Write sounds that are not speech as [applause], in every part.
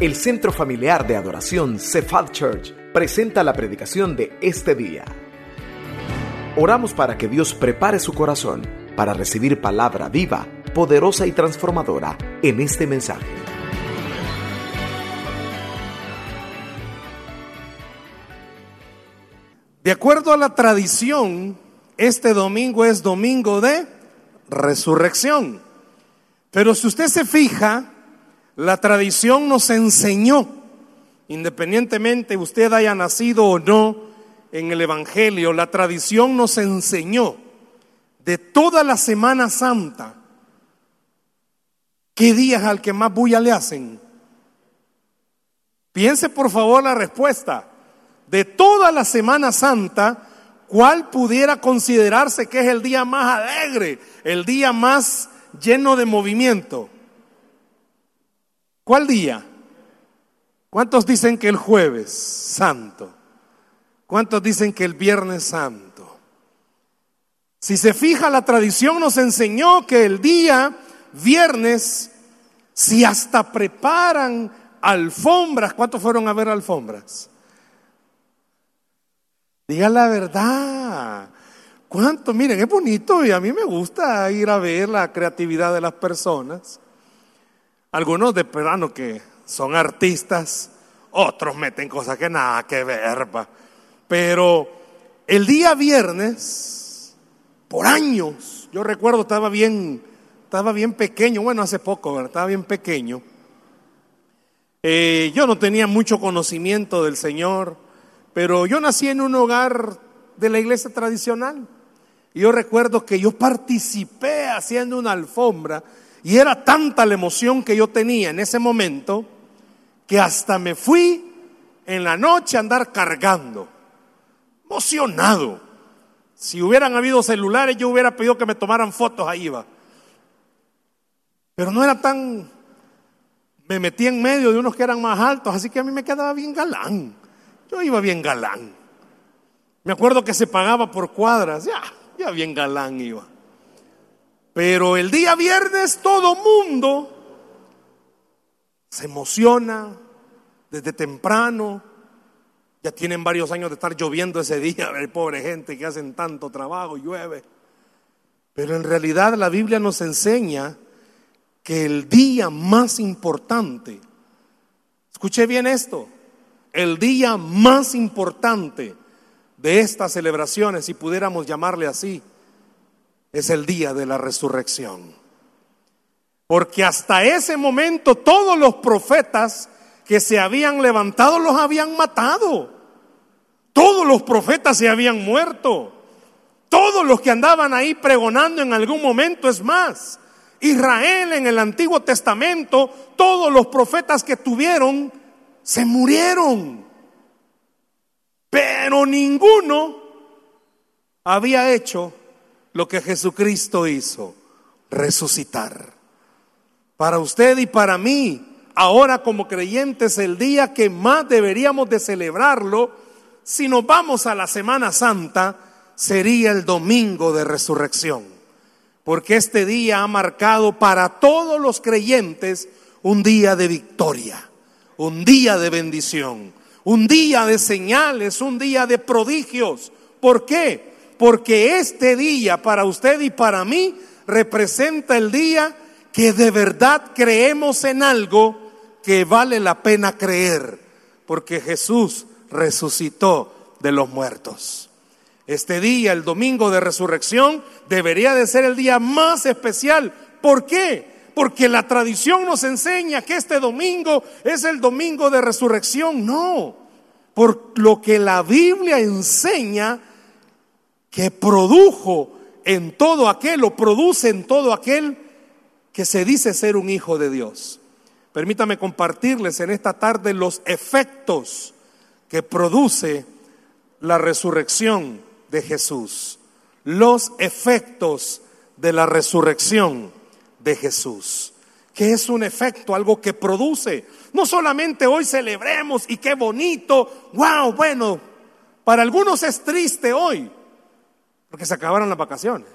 El Centro Familiar de Adoración Cephal Church presenta la predicación de este día. Oramos para que Dios prepare su corazón para recibir palabra viva, poderosa y transformadora en este mensaje. De acuerdo a la tradición, este domingo es domingo de resurrección. Pero si usted se fija, la tradición nos enseñó, independientemente usted haya nacido o no en el Evangelio, la tradición nos enseñó de toda la Semana Santa, ¿qué días al que más bulla le hacen? Piense por favor la respuesta. De toda la Semana Santa, ¿cuál pudiera considerarse que es el día más alegre, el día más lleno de movimiento? ¿Cuál día? ¿Cuántos dicen que el jueves santo? ¿Cuántos dicen que el viernes santo? Si se fija, la tradición nos enseñó que el día viernes, si hasta preparan alfombras, ¿cuántos fueron a ver alfombras? Diga la verdad. ¿Cuánto? Miren, es bonito y a mí me gusta ir a ver la creatividad de las personas. Algunos de plano que son artistas, otros meten cosas que nada que ver. Pero el día viernes, por años, yo recuerdo estaba bien, estaba bien pequeño, bueno, hace poco, ¿verdad? estaba bien pequeño. Eh, yo no tenía mucho conocimiento del Señor, pero yo nací en un hogar de la iglesia tradicional. Y yo recuerdo que yo participé haciendo una alfombra y era tanta la emoción que yo tenía en ese momento que hasta me fui en la noche a andar cargando, emocionado. Si hubieran habido celulares, yo hubiera pedido que me tomaran fotos ahí, va. Pero no era tan... Me metí en medio de unos que eran más altos, así que a mí me quedaba bien galán. Yo iba bien galán. Me acuerdo que se pagaba por cuadras, ya, ya bien galán iba. Pero el día viernes todo mundo se emociona desde temprano. Ya tienen varios años de estar lloviendo ese día, [laughs] ver pobre gente que hacen tanto trabajo, llueve. Pero en realidad la Biblia nos enseña que el día más importante, escuche bien esto, el día más importante de estas celebraciones, si pudiéramos llamarle así, es el día de la resurrección. Porque hasta ese momento todos los profetas que se habían levantado los habían matado. Todos los profetas se habían muerto. Todos los que andaban ahí pregonando en algún momento es más. Israel en el Antiguo Testamento, todos los profetas que tuvieron se murieron. Pero ninguno había hecho lo que Jesucristo hizo, resucitar. Para usted y para mí, ahora como creyentes, el día que más deberíamos de celebrarlo, si nos vamos a la Semana Santa, sería el domingo de resurrección. Porque este día ha marcado para todos los creyentes un día de victoria un día de bendición, un día de señales, un día de prodigios. ¿Por qué? Porque este día para usted y para mí representa el día que de verdad creemos en algo que vale la pena creer, porque Jesús resucitó de los muertos. Este día, el domingo de resurrección, debería de ser el día más especial. ¿Por qué? porque la tradición nos enseña que este domingo es el domingo de resurrección. No, por lo que la Biblia enseña que produjo en todo aquel o produce en todo aquel que se dice ser un hijo de Dios. Permítame compartirles en esta tarde los efectos que produce la resurrección de Jesús. Los efectos de la resurrección de Jesús, que es un efecto, algo que produce. No solamente hoy celebremos y qué bonito, wow, bueno, para algunos es triste hoy, porque se acabaron las vacaciones.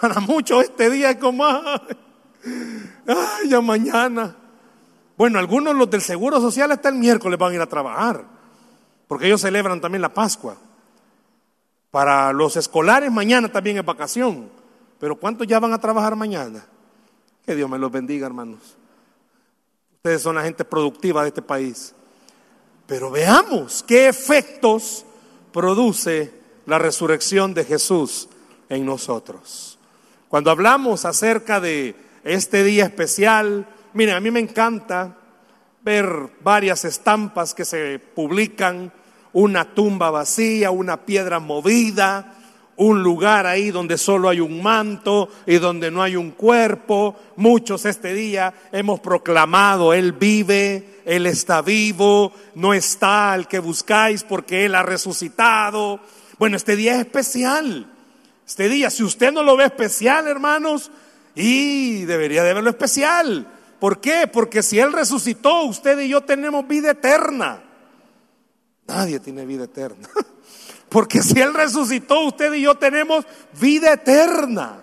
Para muchos este día es como, ay, ya mañana. Bueno, algunos los del Seguro Social hasta el miércoles van a ir a trabajar, porque ellos celebran también la Pascua. Para los escolares mañana también es vacación, pero ¿cuántos ya van a trabajar mañana? Que Dios me los bendiga, hermanos. Ustedes son la gente productiva de este país. Pero veamos qué efectos produce la resurrección de Jesús en nosotros. Cuando hablamos acerca de este día especial, miren, a mí me encanta ver varias estampas que se publican, una tumba vacía, una piedra movida, un lugar ahí donde solo hay un manto y donde no hay un cuerpo. Muchos este día hemos proclamado, Él vive, Él está vivo, no está el que buscáis porque Él ha resucitado. Bueno, este día es especial. Este día, si usted no lo ve especial, hermanos, y debería de verlo especial. ¿Por qué? Porque si Él resucitó, usted y yo tenemos vida eterna. Nadie tiene vida eterna. [laughs] Porque si Él resucitó, usted y yo tenemos vida eterna.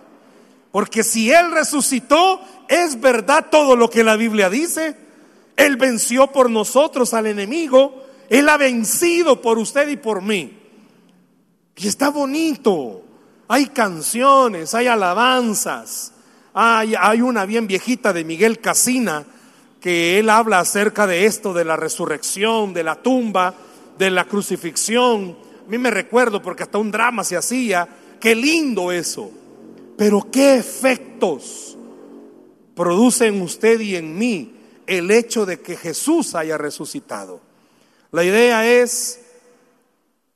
Porque si Él resucitó, es verdad todo lo que la Biblia dice. Él venció por nosotros al enemigo. Él ha vencido por usted y por mí. Y está bonito. Hay canciones, hay alabanzas. Hay, una bien viejita de Miguel Casina que él habla acerca de esto, de la resurrección, de la tumba, de la crucifixión a mí me recuerdo porque hasta un drama se hacía. Qué lindo eso. Pero qué efectos produce en usted y en mí el hecho de que Jesús haya resucitado. La idea es,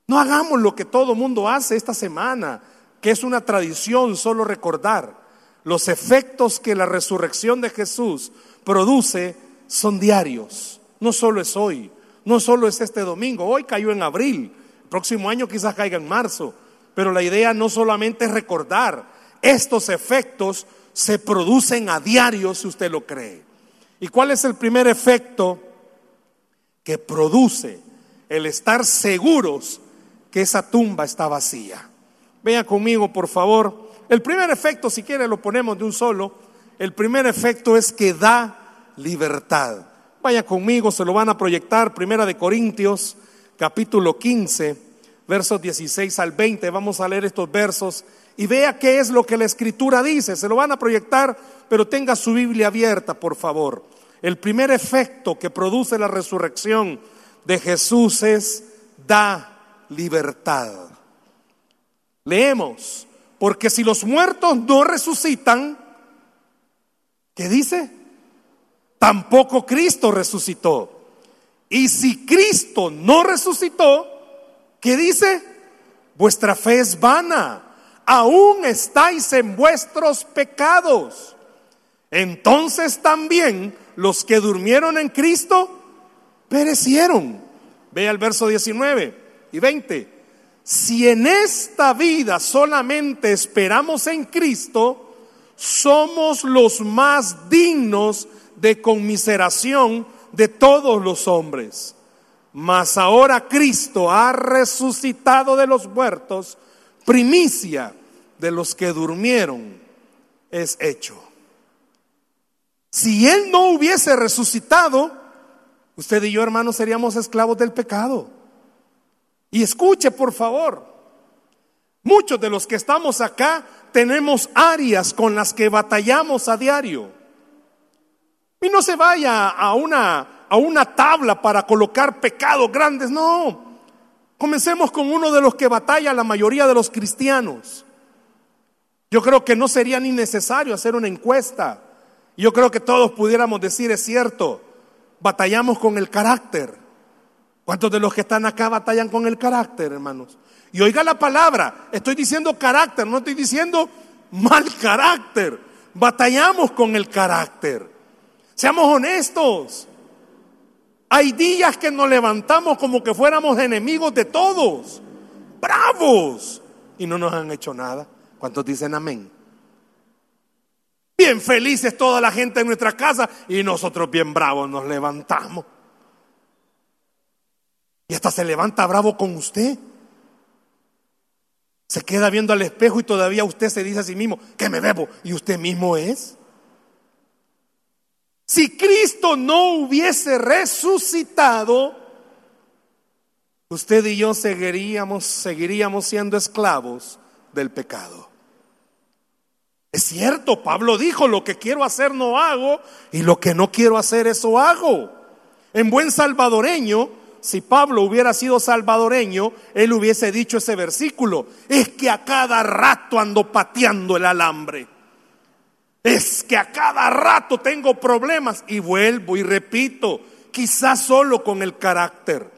no hagamos lo que todo mundo hace esta semana, que es una tradición solo recordar. Los efectos que la resurrección de Jesús produce son diarios. No solo es hoy, no solo es este domingo, hoy cayó en abril, próximo año quizás caiga en marzo, pero la idea no solamente es recordar, estos efectos se producen a diario si usted lo cree. ¿Y cuál es el primer efecto que produce el estar seguros que esa tumba está vacía? Vea conmigo, por favor. El primer efecto, si quiere, lo ponemos de un solo. El primer efecto es que da libertad. Vaya conmigo, se lo van a proyectar. Primera de Corintios, capítulo 15, versos 16 al 20. Vamos a leer estos versos y vea qué es lo que la escritura dice. Se lo van a proyectar, pero tenga su Biblia abierta, por favor. El primer efecto que produce la resurrección de Jesús es da libertad. Leemos, porque si los muertos no resucitan, ¿qué dice? Tampoco Cristo resucitó. Y si Cristo no resucitó, ¿qué dice? Vuestra fe es vana, aún estáis en vuestros pecados. Entonces también los que durmieron en Cristo perecieron. Ve al verso 19 y 20. Si en esta vida solamente esperamos en Cristo, somos los más dignos de conmiseración de todos los hombres. Mas ahora Cristo ha resucitado de los muertos, primicia de los que durmieron es hecho. Si Él no hubiese resucitado, usted y yo, hermanos, seríamos esclavos del pecado. Y escuche, por favor, muchos de los que estamos acá tenemos áreas con las que batallamos a diario. Y no se vaya a una, a una tabla para colocar pecados grandes, no. Comencemos con uno de los que batalla la mayoría de los cristianos. Yo creo que no sería ni necesario hacer una encuesta. Yo creo que todos pudiéramos decir, es cierto, batallamos con el carácter. ¿Cuántos de los que están acá batallan con el carácter, hermanos? Y oiga la palabra, estoy diciendo carácter, no estoy diciendo mal carácter. Batallamos con el carácter. Seamos honestos. Hay días que nos levantamos como que fuéramos enemigos de todos. Bravos. Y no nos han hecho nada. ¿Cuántos dicen amén? Bien felices toda la gente en nuestra casa y nosotros bien bravos nos levantamos. Y hasta se levanta bravo con usted. Se queda viendo al espejo y todavía usted se dice a sí mismo que me bebo y usted mismo es. Si Cristo no hubiese resucitado, usted y yo seguiríamos, seguiríamos siendo esclavos del pecado. Es cierto, Pablo dijo, lo que quiero hacer no hago y lo que no quiero hacer eso hago. En buen salvadoreño, si Pablo hubiera sido salvadoreño, él hubiese dicho ese versículo, es que a cada rato ando pateando el alambre. Es que a cada rato tengo problemas y vuelvo y repito, quizás solo con el carácter.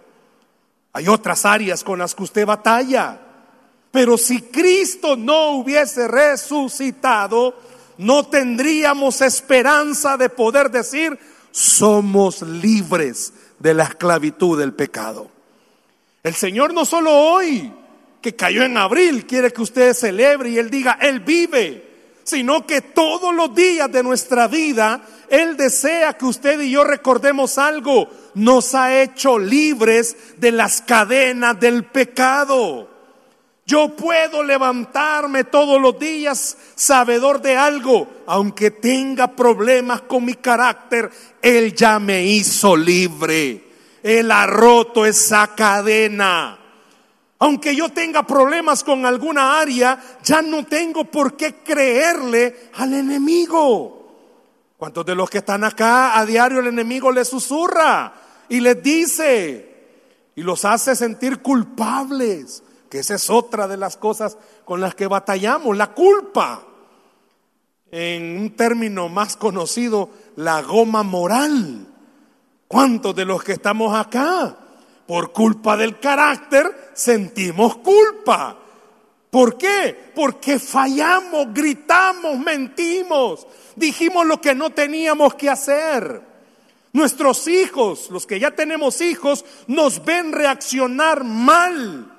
Hay otras áreas con las que usted batalla. Pero si Cristo no hubiese resucitado, no tendríamos esperanza de poder decir, somos libres de la esclavitud del pecado. El Señor no solo hoy, que cayó en abril, quiere que usted celebre y Él diga, Él vive, sino que todos los días de nuestra vida, Él desea que usted y yo recordemos algo, nos ha hecho libres de las cadenas del pecado. Yo puedo levantarme todos los días sabedor de algo, aunque tenga problemas con mi carácter, Él ya me hizo libre. Él ha roto esa cadena. Aunque yo tenga problemas con alguna área, ya no tengo por qué creerle al enemigo. ¿Cuántos de los que están acá a diario el enemigo les susurra y les dice y los hace sentir culpables? Esa es otra de las cosas con las que batallamos, la culpa. En un término más conocido, la goma moral. ¿Cuántos de los que estamos acá, por culpa del carácter, sentimos culpa? ¿Por qué? Porque fallamos, gritamos, mentimos, dijimos lo que no teníamos que hacer. Nuestros hijos, los que ya tenemos hijos, nos ven reaccionar mal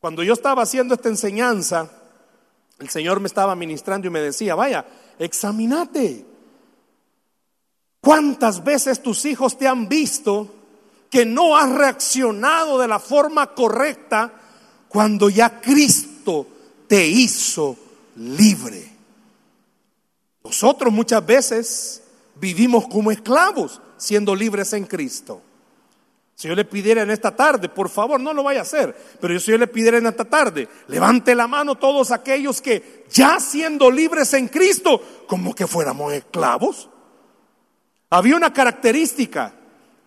cuando yo estaba haciendo esta enseñanza, el Señor me estaba ministrando y me decía, vaya, examínate. ¿Cuántas veces tus hijos te han visto que no has reaccionado de la forma correcta cuando ya Cristo te hizo libre? Nosotros muchas veces vivimos como esclavos siendo libres en Cristo. Si yo le pidiera en esta tarde, por favor, no lo vaya a hacer, pero si yo le pidiera en esta tarde, levante la mano todos aquellos que ya siendo libres en Cristo, como que fuéramos esclavos. Había una característica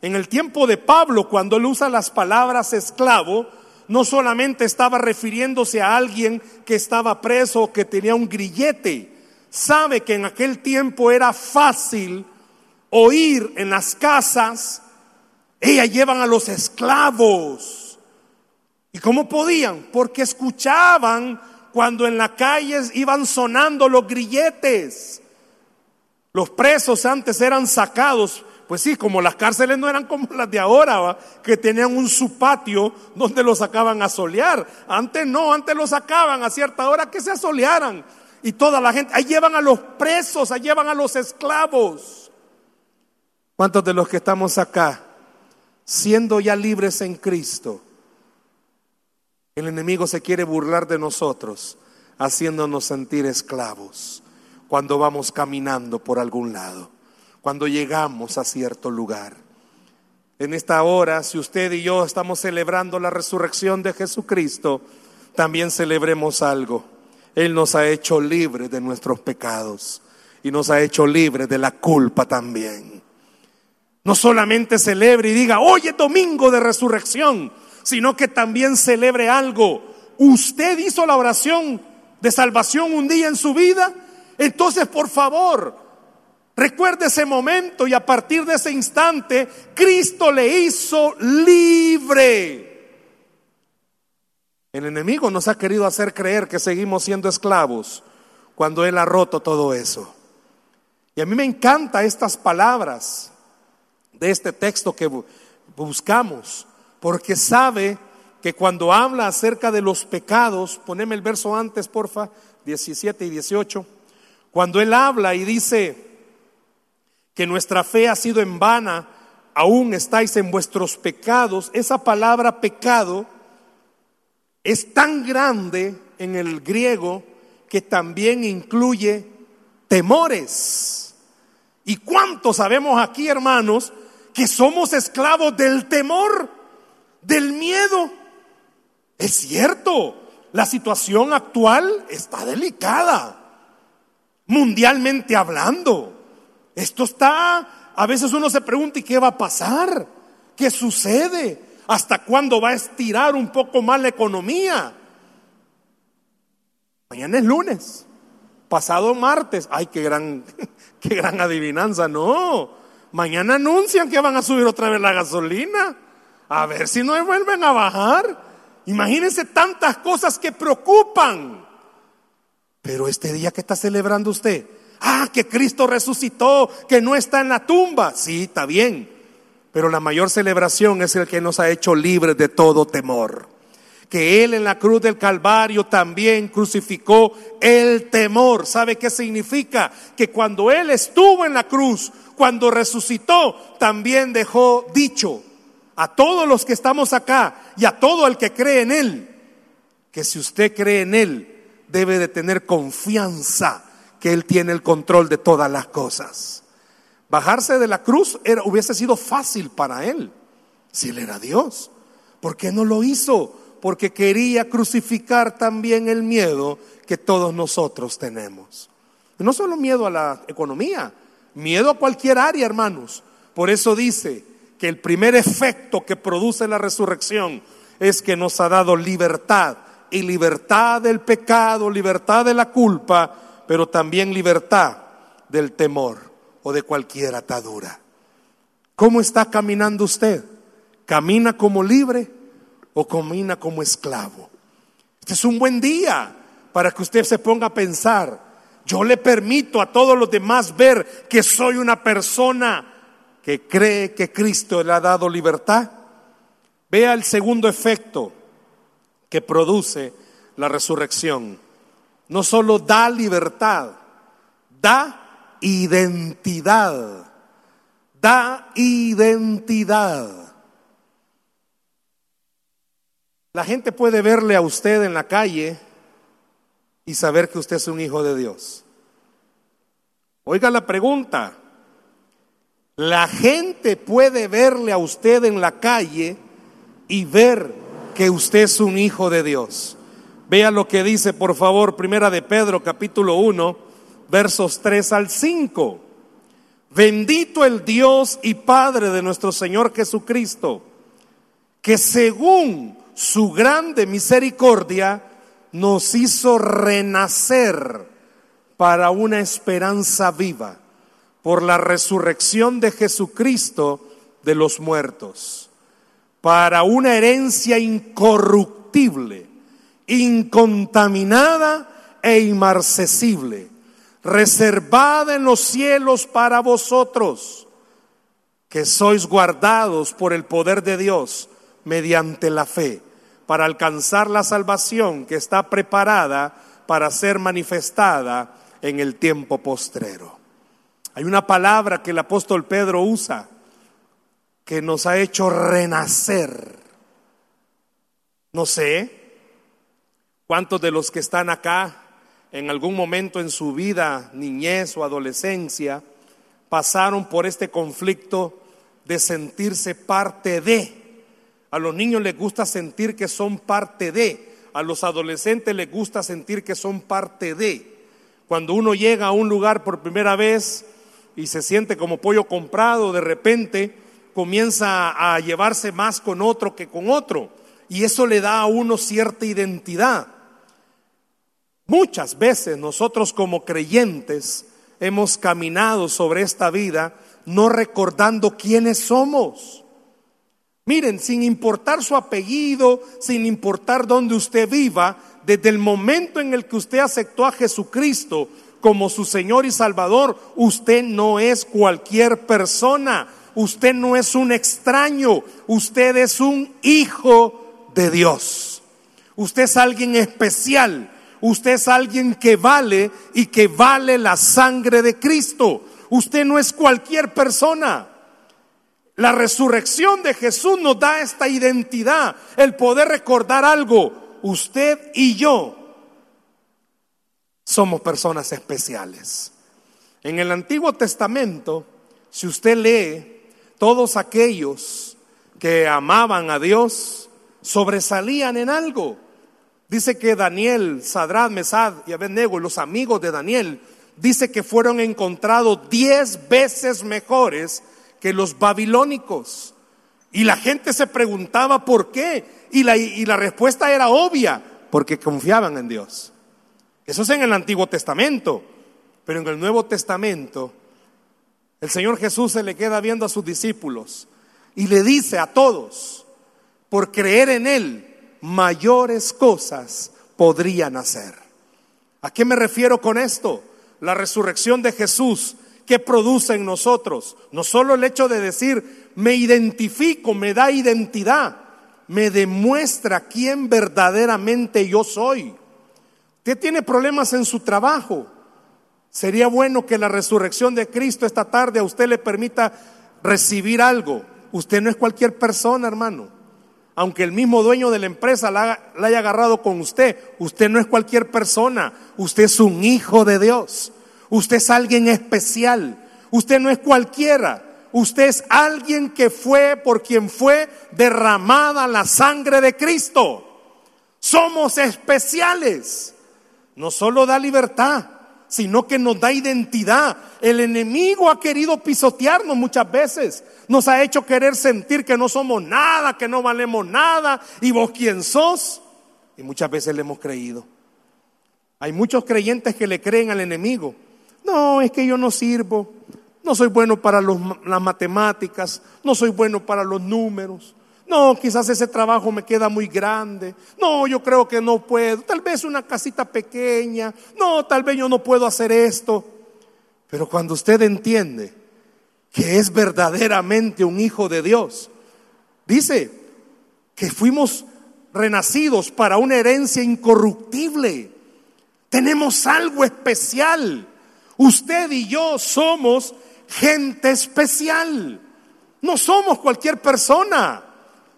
en el tiempo de Pablo, cuando él usa las palabras esclavo, no solamente estaba refiriéndose a alguien que estaba preso o que tenía un grillete, sabe que en aquel tiempo era fácil oír en las casas, ellas llevan a los esclavos. ¿Y cómo podían? Porque escuchaban cuando en la calle iban sonando los grilletes. Los presos antes eran sacados, pues sí, como las cárceles no eran como las de ahora, que tenían un su patio donde los sacaban a solear. Antes no, antes los sacaban a cierta hora que se asolearan. Y toda la gente, ahí llevan a los presos, ahí llevan a los esclavos. ¿Cuántos de los que estamos acá siendo ya libres en Cristo, el enemigo se quiere burlar de nosotros, haciéndonos sentir esclavos cuando vamos caminando por algún lado, cuando llegamos a cierto lugar. En esta hora, si usted y yo estamos celebrando la resurrección de Jesucristo, también celebremos algo. Él nos ha hecho libres de nuestros pecados y nos ha hecho libres de la culpa también. No solamente celebre y diga, hoy es domingo de resurrección, sino que también celebre algo. Usted hizo la oración de salvación un día en su vida, entonces por favor, recuerde ese momento y a partir de ese instante, Cristo le hizo libre. El enemigo nos ha querido hacer creer que seguimos siendo esclavos cuando Él ha roto todo eso. Y a mí me encantan estas palabras de este texto que buscamos, porque sabe que cuando habla acerca de los pecados, poneme el verso antes, porfa, 17 y 18, cuando él habla y dice que nuestra fe ha sido en vana, aún estáis en vuestros pecados, esa palabra pecado es tan grande en el griego que también incluye temores. ¿Y cuántos sabemos aquí, hermanos, que somos esclavos del temor, del miedo? Es cierto, la situación actual está delicada, mundialmente hablando. Esto está, a veces uno se pregunta, ¿y qué va a pasar? ¿Qué sucede? ¿Hasta cuándo va a estirar un poco más la economía? Mañana es lunes, pasado martes. Ay, qué gran, [laughs] qué gran adivinanza. No, mañana anuncian que van a subir otra vez la gasolina. A ver si no vuelven a bajar. Imagínense tantas cosas que preocupan. Pero este día que está celebrando usted, ah, que Cristo resucitó, que no está en la tumba. Sí, está bien. Pero la mayor celebración es el que nos ha hecho libres de todo temor. Que Él en la cruz del Calvario también crucificó el temor. ¿Sabe qué significa? Que cuando Él estuvo en la cruz, cuando resucitó, también dejó dicho a todos los que estamos acá y a todo el que cree en Él, que si usted cree en Él, debe de tener confianza que Él tiene el control de todas las cosas. Bajarse de la cruz hubiese sido fácil para él, si él era Dios. ¿Por qué no lo hizo? Porque quería crucificar también el miedo que todos nosotros tenemos. no solo miedo a la economía, miedo a cualquier área, hermanos. Por eso dice que el primer efecto que produce la resurrección es que nos ha dado libertad y libertad del pecado, libertad de la culpa, pero también libertad del temor o de cualquier atadura. ¿Cómo está caminando usted? ¿Camina como libre o camina como esclavo? Este es un buen día para que usted se ponga a pensar. Yo le permito a todos los demás ver que soy una persona que cree que Cristo le ha dado libertad. Vea el segundo efecto que produce la resurrección. No solo da libertad, da identidad. Da identidad. La gente puede verle a usted en la calle y saber que usted es un hijo de Dios. Oiga la pregunta. La gente puede verle a usted en la calle y ver que usted es un hijo de Dios. Vea lo que dice, por favor, Primera de Pedro, capítulo 1, versos 3 al 5. Bendito el Dios y Padre de nuestro Señor Jesucristo, que según su grande misericordia nos hizo renacer para una esperanza viva por la resurrección de Jesucristo de los muertos, para una herencia incorruptible, incontaminada e inmarcesible reservada en los cielos para vosotros, que sois guardados por el poder de Dios mediante la fe, para alcanzar la salvación que está preparada para ser manifestada en el tiempo postrero. Hay una palabra que el apóstol Pedro usa que nos ha hecho renacer. No sé cuántos de los que están acá en algún momento en su vida, niñez o adolescencia, pasaron por este conflicto de sentirse parte de. A los niños les gusta sentir que son parte de. A los adolescentes les gusta sentir que son parte de. Cuando uno llega a un lugar por primera vez y se siente como pollo comprado, de repente comienza a llevarse más con otro que con otro. Y eso le da a uno cierta identidad. Muchas veces nosotros como creyentes hemos caminado sobre esta vida no recordando quiénes somos. Miren, sin importar su apellido, sin importar dónde usted viva, desde el momento en el que usted aceptó a Jesucristo como su Señor y Salvador, usted no es cualquier persona, usted no es un extraño, usted es un hijo de Dios. Usted es alguien especial, Usted es alguien que vale y que vale la sangre de Cristo. Usted no es cualquier persona. La resurrección de Jesús nos da esta identidad, el poder recordar algo. Usted y yo somos personas especiales. En el Antiguo Testamento, si usted lee, todos aquellos que amaban a Dios sobresalían en algo. Dice que Daniel, Sadrat, Mesad y Abednego, los amigos de Daniel, dice que fueron encontrados diez veces mejores que los babilónicos. Y la gente se preguntaba por qué. Y la, y la respuesta era obvia, porque confiaban en Dios. Eso es en el Antiguo Testamento. Pero en el Nuevo Testamento, el Señor Jesús se le queda viendo a sus discípulos y le dice a todos, por creer en Él, mayores cosas podrían hacer. ¿A qué me refiero con esto? La resurrección de Jesús que produce en nosotros. No solo el hecho de decir, me identifico, me da identidad, me demuestra quién verdaderamente yo soy. Usted tiene problemas en su trabajo. Sería bueno que la resurrección de Cristo esta tarde a usted le permita recibir algo. Usted no es cualquier persona, hermano. Aunque el mismo dueño de la empresa la, haya agarrado con usted, usted no es cualquier persona. Usted es un hijo de Dios. Usted es alguien especial. Usted no es cualquiera. Usted es alguien que fue por quien fue derramada la sangre de Cristo. Somos especiales no solo da libertad, sino que nos da identidad. El enemigo ha querido pisotearnos muchas veces. Nos ha hecho querer sentir que no somos nada, que no valemos nada. ¿Y vos quién sos? Y muchas veces le hemos creído. Hay muchos creyentes que le creen al enemigo. No, es que yo no sirvo. No soy bueno para las matemáticas. No soy bueno para los números. No, quizás ese trabajo me queda muy grande. No, yo creo que no puedo. Tal vez una casita pequeña. No, tal vez yo no puedo hacer esto. Pero cuando usted entiende que es verdaderamente un hijo de Dios, dice que fuimos renacidos para una herencia incorruptible. Tenemos algo especial. Usted y yo somos gente especial. No somos cualquier persona.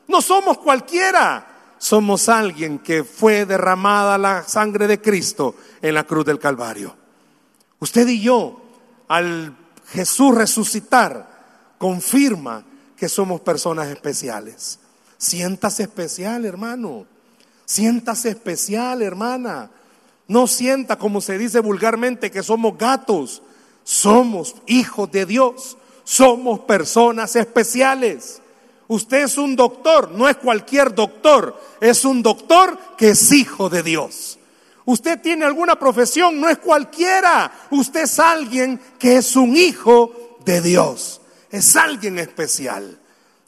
No somos cualquiera. Somos alguien que fue derramada la sangre de Cristo en la cruz del Calvario. Usted y yo, al Jesús resucitar, confirma que somos personas especiales. Siéntase especial, hermano. Siéntase especial, hermana. No sienta, como se dice vulgarmente, que somos gatos. Somos hijos de Dios. Somos personas especiales. Usted es un doctor, no es cualquier doctor, es un doctor que es hijo de Dios. Usted tiene alguna profesión, no es cualquiera, usted es alguien que es un hijo de Dios, es alguien especial.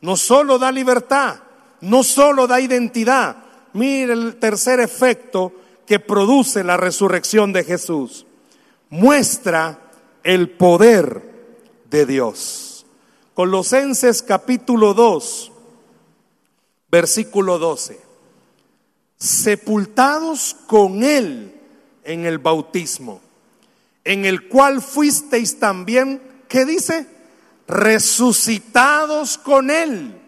No solo da libertad, no solo da identidad. Mire el tercer efecto que produce la resurrección de Jesús. Muestra el poder de Dios. Colosenses capítulo 2, versículo 12. Sepultados con Él en el bautismo, en el cual fuisteis también, ¿qué dice? Resucitados con Él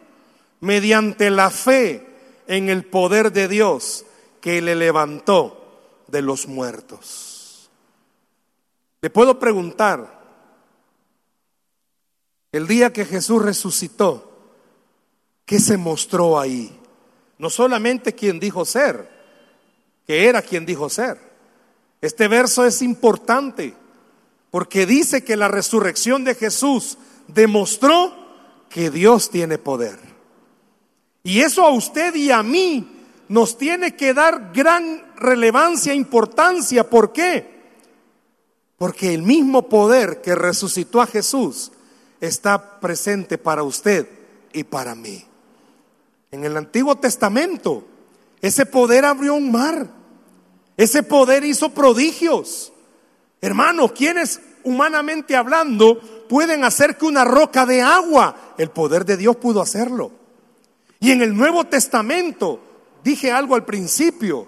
mediante la fe en el poder de Dios que le levantó de los muertos. Le puedo preguntar, el día que Jesús resucitó, ¿qué se mostró ahí? No solamente quien dijo ser, que era quien dijo ser. Este verso es importante porque dice que la resurrección de Jesús demostró que Dios tiene poder. Y eso a usted y a mí nos tiene que dar gran relevancia e importancia. ¿Por qué? Porque el mismo poder que resucitó a Jesús está presente para usted y para mí. En el Antiguo Testamento, ese poder abrió un mar, ese poder hizo prodigios. Hermanos, quienes humanamente hablando pueden hacer que una roca de agua, el poder de Dios pudo hacerlo. Y en el Nuevo Testamento, dije algo al principio,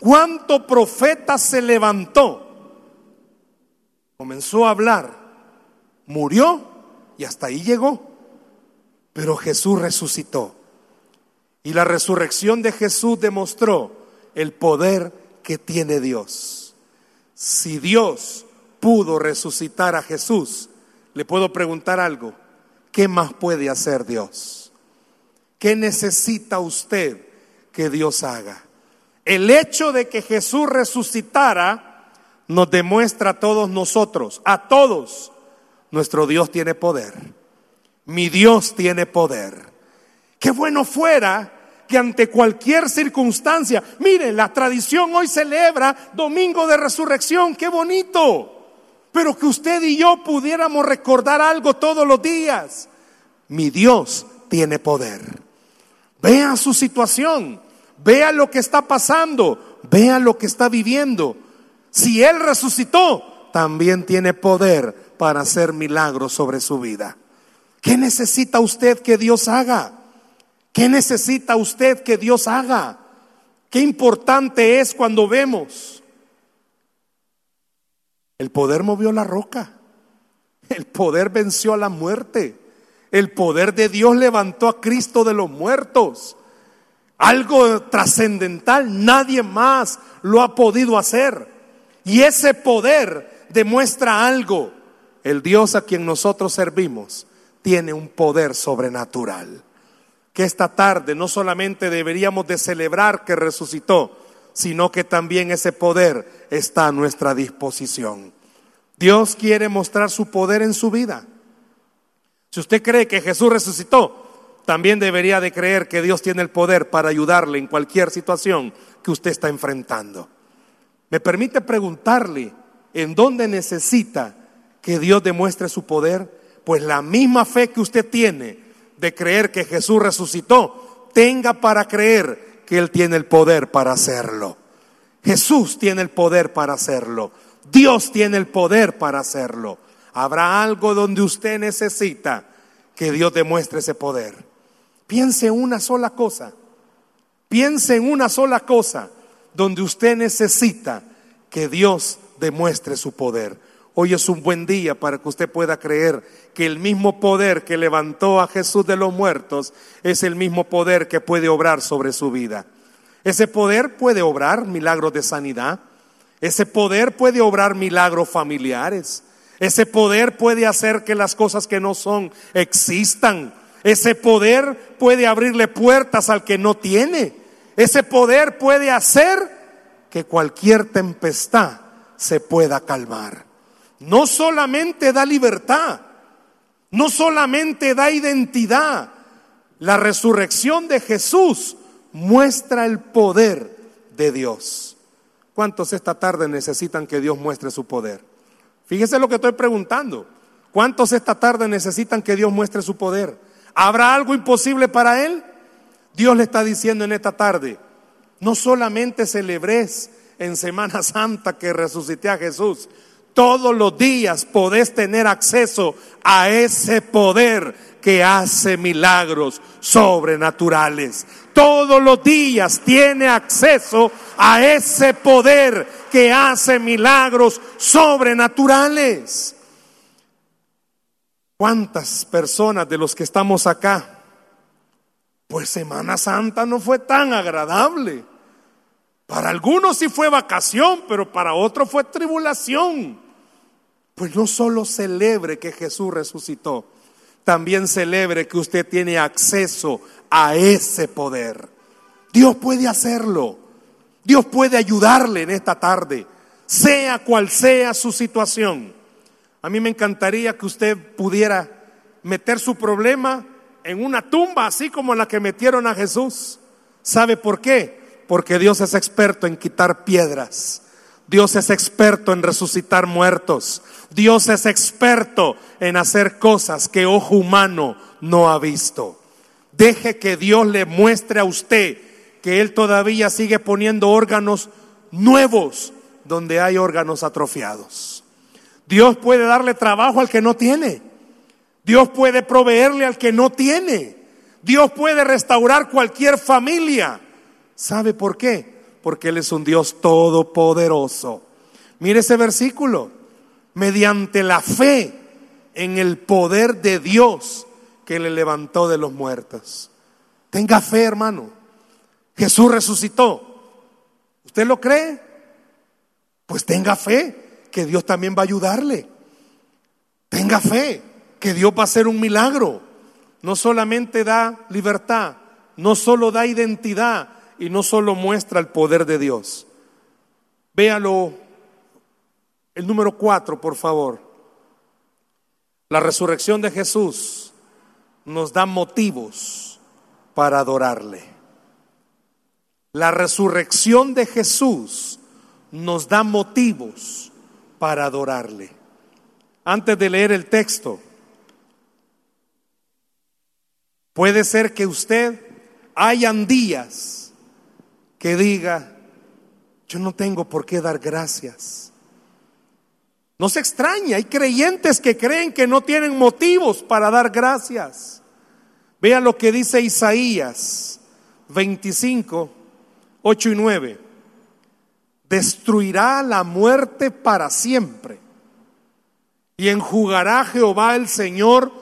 ¿cuánto profeta se levantó? Comenzó a hablar, murió y hasta ahí llegó. Pero Jesús resucitó. Y la resurrección de Jesús demostró el poder que tiene Dios. Si Dios pudo resucitar a Jesús, le puedo preguntar algo. ¿Qué más puede hacer Dios? ¿Qué necesita usted que Dios haga? El hecho de que Jesús resucitara nos demuestra a todos nosotros, a todos, nuestro Dios tiene poder. Mi Dios tiene poder. Qué bueno fuera que ante cualquier circunstancia, mire, la tradición hoy celebra Domingo de Resurrección, qué bonito pero que usted y yo pudiéramos recordar algo todos los días. Mi Dios tiene poder. Vea su situación, vea lo que está pasando, vea lo que está viviendo. Si Él resucitó, también tiene poder para hacer milagros sobre su vida. ¿Qué necesita usted que Dios haga? ¿Qué necesita usted que Dios haga? Qué importante es cuando vemos el poder movió la roca. El poder venció a la muerte. El poder de Dios levantó a Cristo de los muertos. Algo trascendental, nadie más lo ha podido hacer. Y ese poder demuestra algo. El Dios a quien nosotros servimos tiene un poder sobrenatural. Que esta tarde no solamente deberíamos de celebrar que resucitó, sino que también ese poder está a nuestra disposición. Dios quiere mostrar su poder en su vida. Si usted cree que Jesús resucitó, también debería de creer que Dios tiene el poder para ayudarle en cualquier situación que usted está enfrentando. Me permite preguntarle en dónde necesita que Dios demuestre su poder, pues la misma fe que usted tiene de creer que Jesús resucitó, tenga para creer que Él tiene el poder para hacerlo. Jesús tiene el poder para hacerlo. Dios tiene el poder para hacerlo. Habrá algo donde usted necesita que Dios demuestre ese poder. Piense en una sola cosa. Piense en una sola cosa donde usted necesita que Dios demuestre su poder. Hoy es un buen día para que usted pueda creer que el mismo poder que levantó a Jesús de los muertos es el mismo poder que puede obrar sobre su vida. Ese poder puede obrar milagros de sanidad. Ese poder puede obrar milagros familiares. Ese poder puede hacer que las cosas que no son existan. Ese poder puede abrirle puertas al que no tiene. Ese poder puede hacer que cualquier tempestad se pueda calmar no solamente da libertad, no solamente da identidad, la resurrección de Jesús muestra el poder de Dios. ¿Cuántos esta tarde necesitan que Dios muestre su poder? Fíjese lo que estoy preguntando. ¿Cuántos esta tarde necesitan que Dios muestre su poder? ¿Habrá algo imposible para Él? Dios le está diciendo en esta tarde, no solamente celebres en Semana Santa que resucité a Jesús, todos los días podés tener acceso a ese poder que hace milagros sobrenaturales. Todos los días tiene acceso a ese poder que hace milagros sobrenaturales. ¿Cuántas personas de los que estamos acá? Pues Semana Santa no fue tan agradable. Para algunos sí fue vacación, pero para otros fue tribulación. Pues no solo celebre que Jesús resucitó, también celebre que usted tiene acceso a ese poder. Dios puede hacerlo. Dios puede ayudarle en esta tarde, sea cual sea su situación. A mí me encantaría que usted pudiera meter su problema en una tumba, así como la que metieron a Jesús. ¿Sabe por qué? Porque Dios es experto en quitar piedras. Dios es experto en resucitar muertos. Dios es experto en hacer cosas que ojo humano no ha visto. Deje que Dios le muestre a usted que Él todavía sigue poniendo órganos nuevos donde hay órganos atrofiados. Dios puede darle trabajo al que no tiene. Dios puede proveerle al que no tiene. Dios puede restaurar cualquier familia. ¿Sabe por qué? Porque Él es un Dios todopoderoso. Mire ese versículo mediante la fe en el poder de Dios que le levantó de los muertos. Tenga fe, hermano. Jesús resucitó. ¿Usted lo cree? Pues tenga fe que Dios también va a ayudarle. Tenga fe, que Dios va a hacer un milagro. No solamente da libertad, no solo da identidad y no solo muestra el poder de Dios. Véalo el número cuatro, por favor. La resurrección de Jesús nos da motivos para adorarle. La resurrección de Jesús nos da motivos para adorarle. Antes de leer el texto, puede ser que usted hayan días que diga, yo no tengo por qué dar gracias. No se extraña, hay creyentes que creen que no tienen motivos para dar gracias. Vea lo que dice Isaías 25, 8 y 9. Destruirá la muerte para siempre y enjugará Jehová el Señor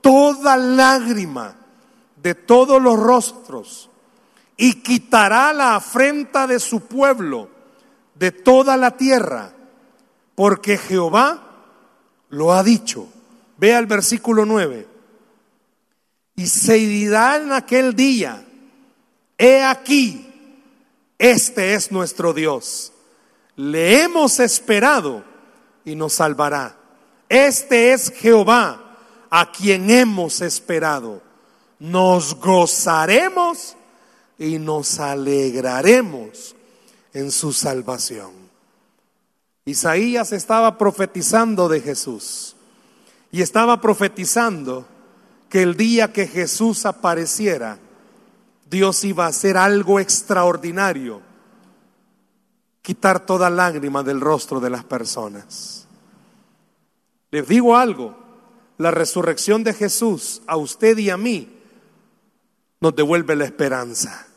toda lágrima de todos los rostros y quitará la afrenta de su pueblo de toda la tierra, porque Jehová lo ha dicho. Vea el versículo 9. Y se dirá en aquel día, he aquí, este es nuestro Dios. Le hemos esperado y nos salvará. Este es Jehová a quien hemos esperado. Nos gozaremos y nos alegraremos en su salvación. Isaías estaba profetizando de Jesús y estaba profetizando que el día que Jesús apareciera, Dios iba a hacer algo extraordinario, quitar toda lágrima del rostro de las personas. Les digo algo, la resurrección de Jesús a usted y a mí nos devuelve la esperanza.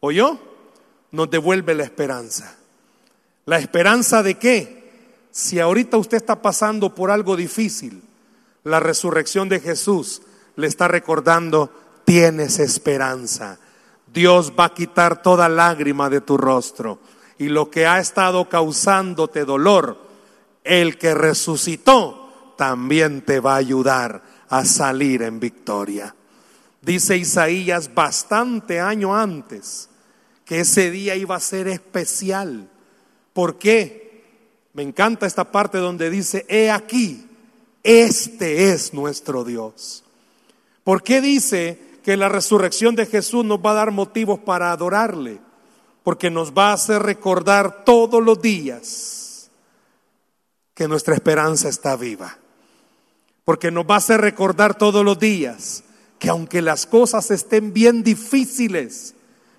¿Oyó? Nos devuelve la esperanza. ¿La esperanza de qué? Si ahorita usted está pasando por algo difícil, la resurrección de Jesús le está recordando, tienes esperanza. Dios va a quitar toda lágrima de tu rostro. Y lo que ha estado causándote dolor, el que resucitó, también te va a ayudar a salir en victoria. Dice Isaías bastante año antes que ese día iba a ser especial. ¿Por qué? Me encanta esta parte donde dice, he aquí, este es nuestro Dios. ¿Por qué dice que la resurrección de Jesús nos va a dar motivos para adorarle? Porque nos va a hacer recordar todos los días que nuestra esperanza está viva. Porque nos va a hacer recordar todos los días que aunque las cosas estén bien difíciles,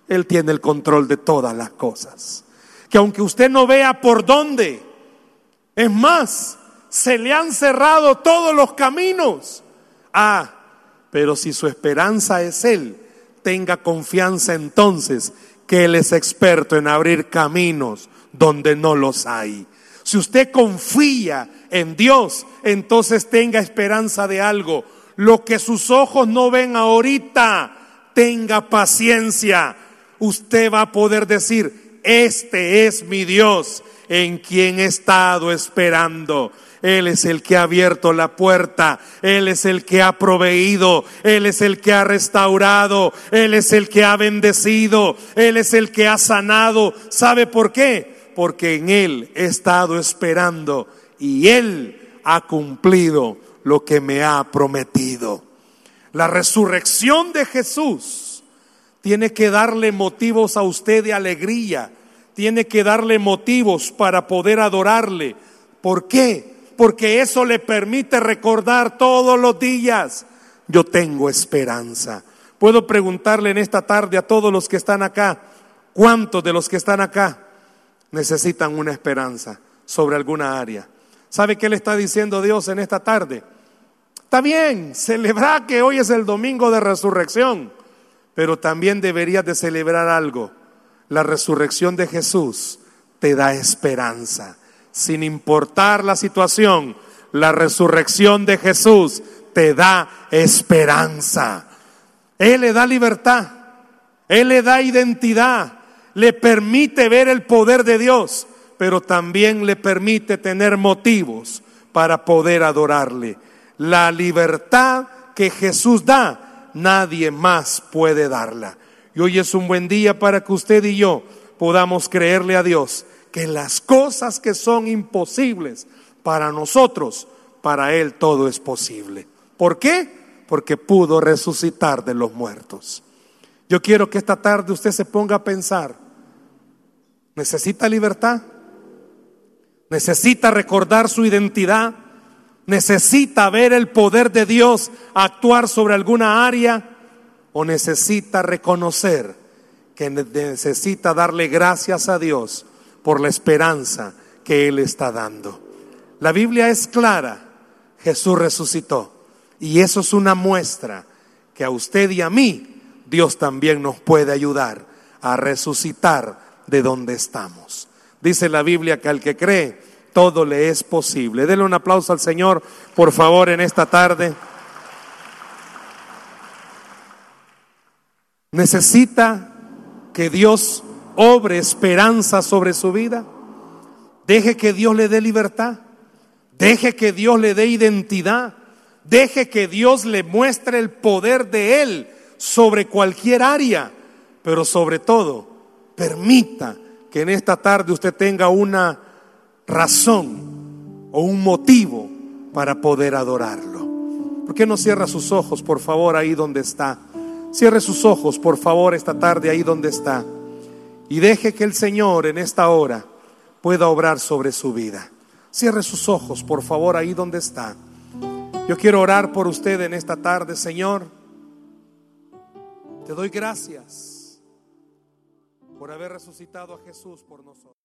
Él tiene el control de todas las cosas. Que aunque usted no vea por dónde, es más, se le han cerrado todos los caminos. Ah, pero si su esperanza es Él, tenga confianza entonces que Él es experto en abrir caminos donde no los hay. Si usted confía en Dios, entonces tenga esperanza de algo lo que sus ojos no ven ahorita, tenga paciencia. Usted va a poder decir, este es mi Dios en quien he estado esperando. Él es el que ha abierto la puerta, Él es el que ha proveído, Él es el que ha restaurado, Él es el que ha bendecido, Él es el que ha sanado. ¿Sabe por qué? Porque en Él he estado esperando y Él ha cumplido lo que me ha prometido. La resurrección de Jesús tiene que darle motivos a usted de alegría, tiene que darle motivos para poder adorarle. ¿Por qué? Porque eso le permite recordar todos los días, yo tengo esperanza. Puedo preguntarle en esta tarde a todos los que están acá, ¿cuántos de los que están acá necesitan una esperanza sobre alguna área? ¿Sabe qué le está diciendo Dios en esta tarde? Está bien, celebrar que hoy es el domingo de resurrección, pero también deberías de celebrar algo. La resurrección de Jesús te da esperanza. Sin importar la situación, la resurrección de Jesús te da esperanza. Él le da libertad, Él le da identidad, le permite ver el poder de Dios. pero también le permite tener motivos para poder adorarle. La libertad que Jesús da, nadie más puede darla. Y hoy es un buen día para que usted y yo podamos creerle a Dios que las cosas que son imposibles para nosotros, para Él todo es posible. ¿Por qué? Porque pudo resucitar de los muertos. Yo quiero que esta tarde usted se ponga a pensar, ¿necesita libertad? ¿Necesita recordar su identidad? ¿Necesita ver el poder de Dios actuar sobre alguna área? ¿O necesita reconocer que necesita darle gracias a Dios por la esperanza que Él está dando? La Biblia es clara, Jesús resucitó. Y eso es una muestra que a usted y a mí Dios también nos puede ayudar a resucitar de donde estamos. Dice la Biblia que al que cree, todo le es posible. Denle un aplauso al Señor, por favor, en esta tarde. Necesita que Dios obre esperanza sobre su vida. Deje que Dios le dé libertad. Deje que Dios le dé identidad. Deje que Dios le muestre el poder de Él sobre cualquier área, pero sobre todo, permita que en esta tarde usted tenga una razón o un motivo para poder adorarlo. ¿Por qué no cierra sus ojos, por favor, ahí donde está? Cierre sus ojos, por favor, esta tarde ahí donde está. Y deje que el Señor en esta hora pueda obrar sobre su vida. Cierre sus ojos, por favor, ahí donde está. Yo quiero orar por usted en esta tarde, Señor. Te doy gracias por haber resucitado a Jesús por nosotros.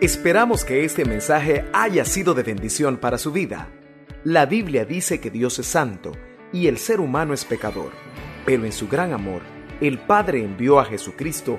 Esperamos que este mensaje haya sido de bendición para su vida. La Biblia dice que Dios es santo y el ser humano es pecador, pero en su gran amor, el Padre envió a Jesucristo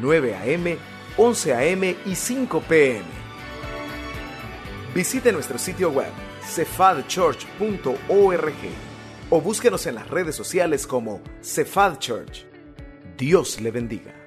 9 a.m., 11 a.m. y 5 p.m. Visite nuestro sitio web cephadchurch.org o búsquenos en las redes sociales como Cephad Church. Dios le bendiga.